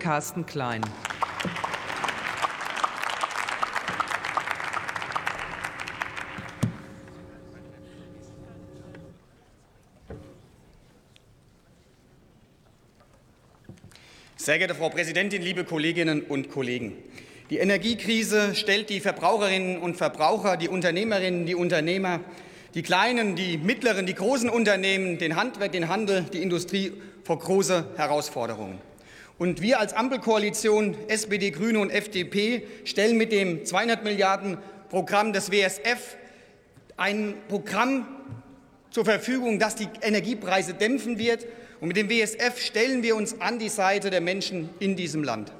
Carsten Klein. Sehr geehrte Frau Präsidentin, liebe Kolleginnen und Kollegen! Die Energiekrise stellt die Verbraucherinnen und Verbraucher, die Unternehmerinnen, die Unternehmer, die kleinen, die mittleren, die großen Unternehmen, den Handwerk, den Handel, die Industrie vor große Herausforderungen. Und wir als Ampelkoalition SPD, Grüne und FDP stellen mit dem 200 Milliarden Programm des WSF ein Programm zur Verfügung, das die Energiepreise dämpfen wird und mit dem WSF stellen wir uns an die Seite der Menschen in diesem Land.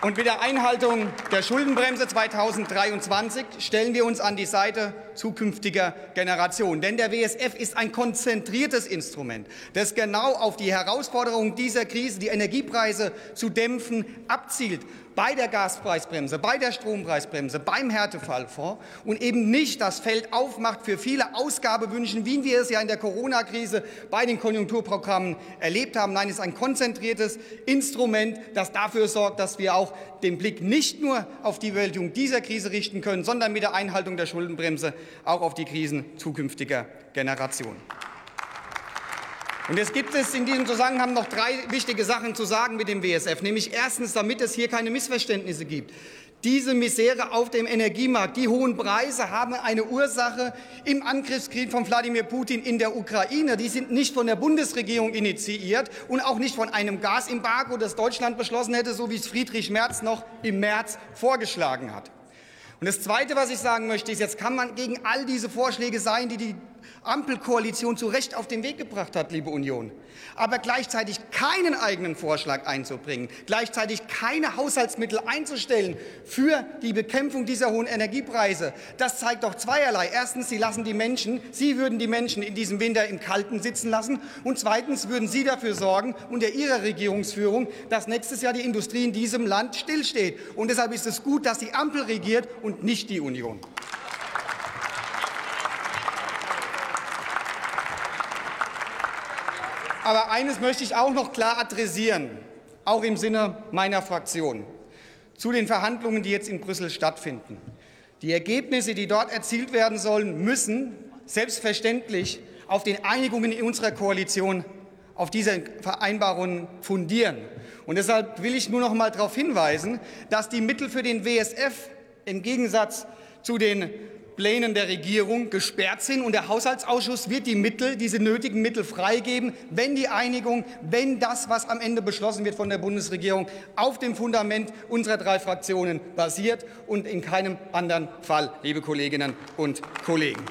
Und mit der Einhaltung der Schuldenbremse 2023 stellen wir uns an die Seite zukünftiger Generationen. Denn der WSF ist ein konzentriertes Instrument, das genau auf die Herausforderungen dieser Krise, die Energiepreise zu dämpfen, abzielt bei der Gaspreisbremse, bei der Strompreisbremse, beim Härtefallfonds und eben nicht das Feld aufmacht für viele Ausgabewünsche, wie wir es ja in der Corona-Krise bei den Konjunkturprogrammen erlebt haben. Nein, es ist ein konzentriertes Instrument, das dafür sorgt, dass wir auch den Blick nicht nur auf die Bewältigung dieser Krise richten können, sondern mit der Einhaltung der Schuldenbremse auch auf die Krisen zukünftiger Generationen. Und jetzt gibt es in diesem Zusammenhang noch drei wichtige Sachen zu sagen mit dem WSF. Nämlich erstens, damit es hier keine Missverständnisse gibt. Diese Misere auf dem Energiemarkt, die hohen Preise haben eine Ursache im Angriffskrieg von Wladimir Putin in der Ukraine. Die sind nicht von der Bundesregierung initiiert und auch nicht von einem Gasembargo, das Deutschland beschlossen hätte, so wie es Friedrich Merz noch im März vorgeschlagen hat. Und das Zweite, was ich sagen möchte, ist, jetzt kann man gegen all diese Vorschläge sein, die die Ampelkoalition zu Recht auf den Weg gebracht hat, liebe Union. Aber gleichzeitig keinen eigenen Vorschlag einzubringen, gleichzeitig keine Haushaltsmittel einzustellen für die Bekämpfung dieser hohen Energiepreise, das zeigt doch zweierlei. Erstens, Sie lassen die Menschen, Sie würden die Menschen in diesem Winter im Kalten sitzen lassen. Und zweitens würden Sie dafür sorgen, unter Ihrer Regierungsführung, dass nächstes Jahr die Industrie in diesem Land stillsteht. Und deshalb ist es gut, dass die Ampel regiert und nicht die Union. Aber eines möchte ich auch noch klar adressieren, auch im Sinne meiner Fraktion, zu den Verhandlungen, die jetzt in Brüssel stattfinden. Die Ergebnisse, die dort erzielt werden sollen, müssen selbstverständlich auf den Einigungen in unserer Koalition, auf diese Vereinbarungen fundieren. Und deshalb will ich nur noch mal darauf hinweisen, dass die Mittel für den WSF im Gegensatz zu den Plänen der Regierung gesperrt sind. Und der Haushaltsausschuss wird die Mittel, diese nötigen Mittel freigeben, wenn die Einigung, wenn das, was am Ende beschlossen wird von der Bundesregierung, auf dem Fundament unserer drei Fraktionen basiert und in keinem anderen Fall, liebe Kolleginnen und Kollegen.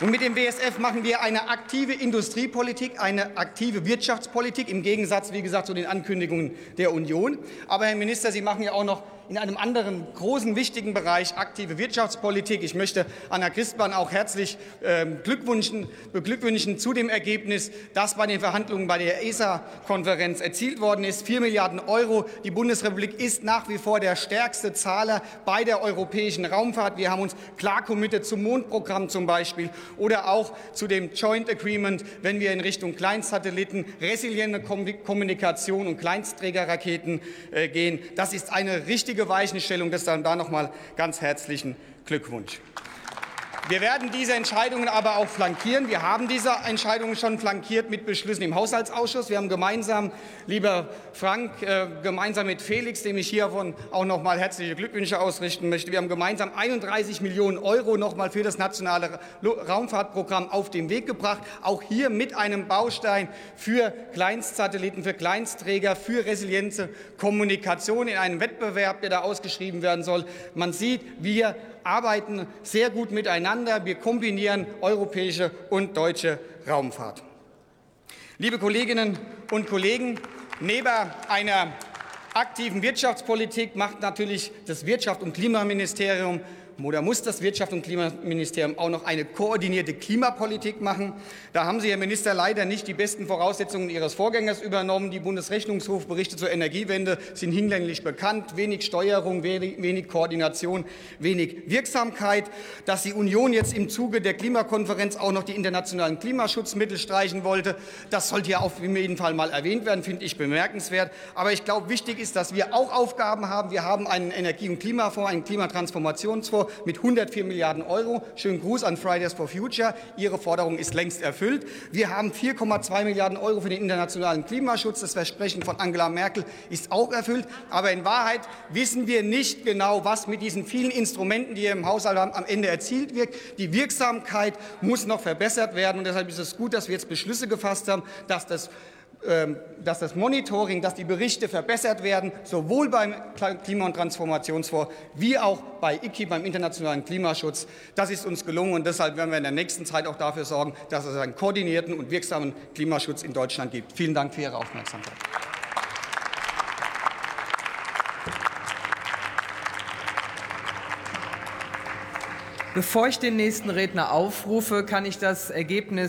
Und mit dem WSF machen wir eine aktive Industriepolitik, eine aktive Wirtschaftspolitik, im Gegensatz, wie gesagt, zu den Ankündigungen der Union. Aber, Herr Minister, Sie machen ja auch noch in einem anderen großen, wichtigen Bereich aktive Wirtschaftspolitik. Ich möchte Anna Christmann auch herzlich beglückwünschen, beglückwünschen zu dem Ergebnis, das bei den Verhandlungen bei der ESA-Konferenz erzielt worden ist. Vier Milliarden Euro. Die Bundesrepublik ist nach wie vor der stärkste Zahler bei der europäischen Raumfahrt. Wir haben uns klar committed zum Mondprogramm zum Beispiel oder auch zu dem Joint Agreement, wenn wir in Richtung Kleinsatelliten, resiliente Kommunikation und Kleinstträgerraketen äh, gehen. Das ist eine richtige richtige Weichenstellung. Deshalb da nochmal ganz herzlichen Glückwunsch. Wir werden diese Entscheidungen aber auch flankieren. Wir haben diese Entscheidungen schon flankiert mit Beschlüssen im Haushaltsausschuss. Wir haben gemeinsam, lieber Frank, äh, gemeinsam mit Felix, dem ich hiervon auch noch mal herzliche Glückwünsche ausrichten möchte, wir haben gemeinsam 31 Millionen Euro noch mal für das nationale Raumfahrtprogramm auf den Weg gebracht. Auch hier mit einem Baustein für Kleinstsatelliten, für Kleinstträger, für resiliente Kommunikation in einem Wettbewerb, der da ausgeschrieben werden soll. Man sieht, wir arbeiten sehr gut miteinander. Wir kombinieren europäische und deutsche Raumfahrt. Liebe Kolleginnen und Kollegen, neben einer aktiven Wirtschaftspolitik macht natürlich das Wirtschafts- und Klimaministerium oder muss das Wirtschafts- und Klimaministerium auch noch eine koordinierte Klimapolitik machen. Da haben Sie, Herr Minister, leider nicht die besten Voraussetzungen Ihres Vorgängers übernommen. Die Bundesrechnungshofberichte zur Energiewende sind hinlänglich bekannt. Wenig Steuerung, wenig Koordination, wenig Wirksamkeit. Dass die Union jetzt im Zuge der Klimakonferenz auch noch die internationalen Klimaschutzmittel streichen wollte, das sollte ja auf jeden Fall mal erwähnt werden, finde ich bemerkenswert. Aber ich glaube, wichtig ist, dass wir auch Aufgaben haben. Wir haben einen Energie- und Klimafonds, einen Klimatransformationsfonds mit 104 Milliarden Euro. Schönen Gruß an Fridays for Future. Ihre Forderung ist längst erfüllt. Wir haben 4,2 Milliarden Euro für den internationalen Klimaschutz. Das Versprechen von Angela Merkel ist auch erfüllt. Aber in Wahrheit wissen wir nicht genau, was mit diesen vielen Instrumenten, die wir im Haushalt haben, am Ende erzielt wird. Die Wirksamkeit muss noch verbessert werden. Und deshalb ist es gut, dass wir jetzt Beschlüsse gefasst haben, dass das dass das Monitoring, dass die Berichte verbessert werden, sowohl beim Klima- und Transformationsfonds wie auch bei ICI, beim internationalen Klimaschutz. Das ist uns gelungen und deshalb werden wir in der nächsten Zeit auch dafür sorgen, dass es einen koordinierten und wirksamen Klimaschutz in Deutschland gibt. Vielen Dank für Ihre Aufmerksamkeit. Bevor ich den nächsten Redner aufrufe, kann ich das Ergebnis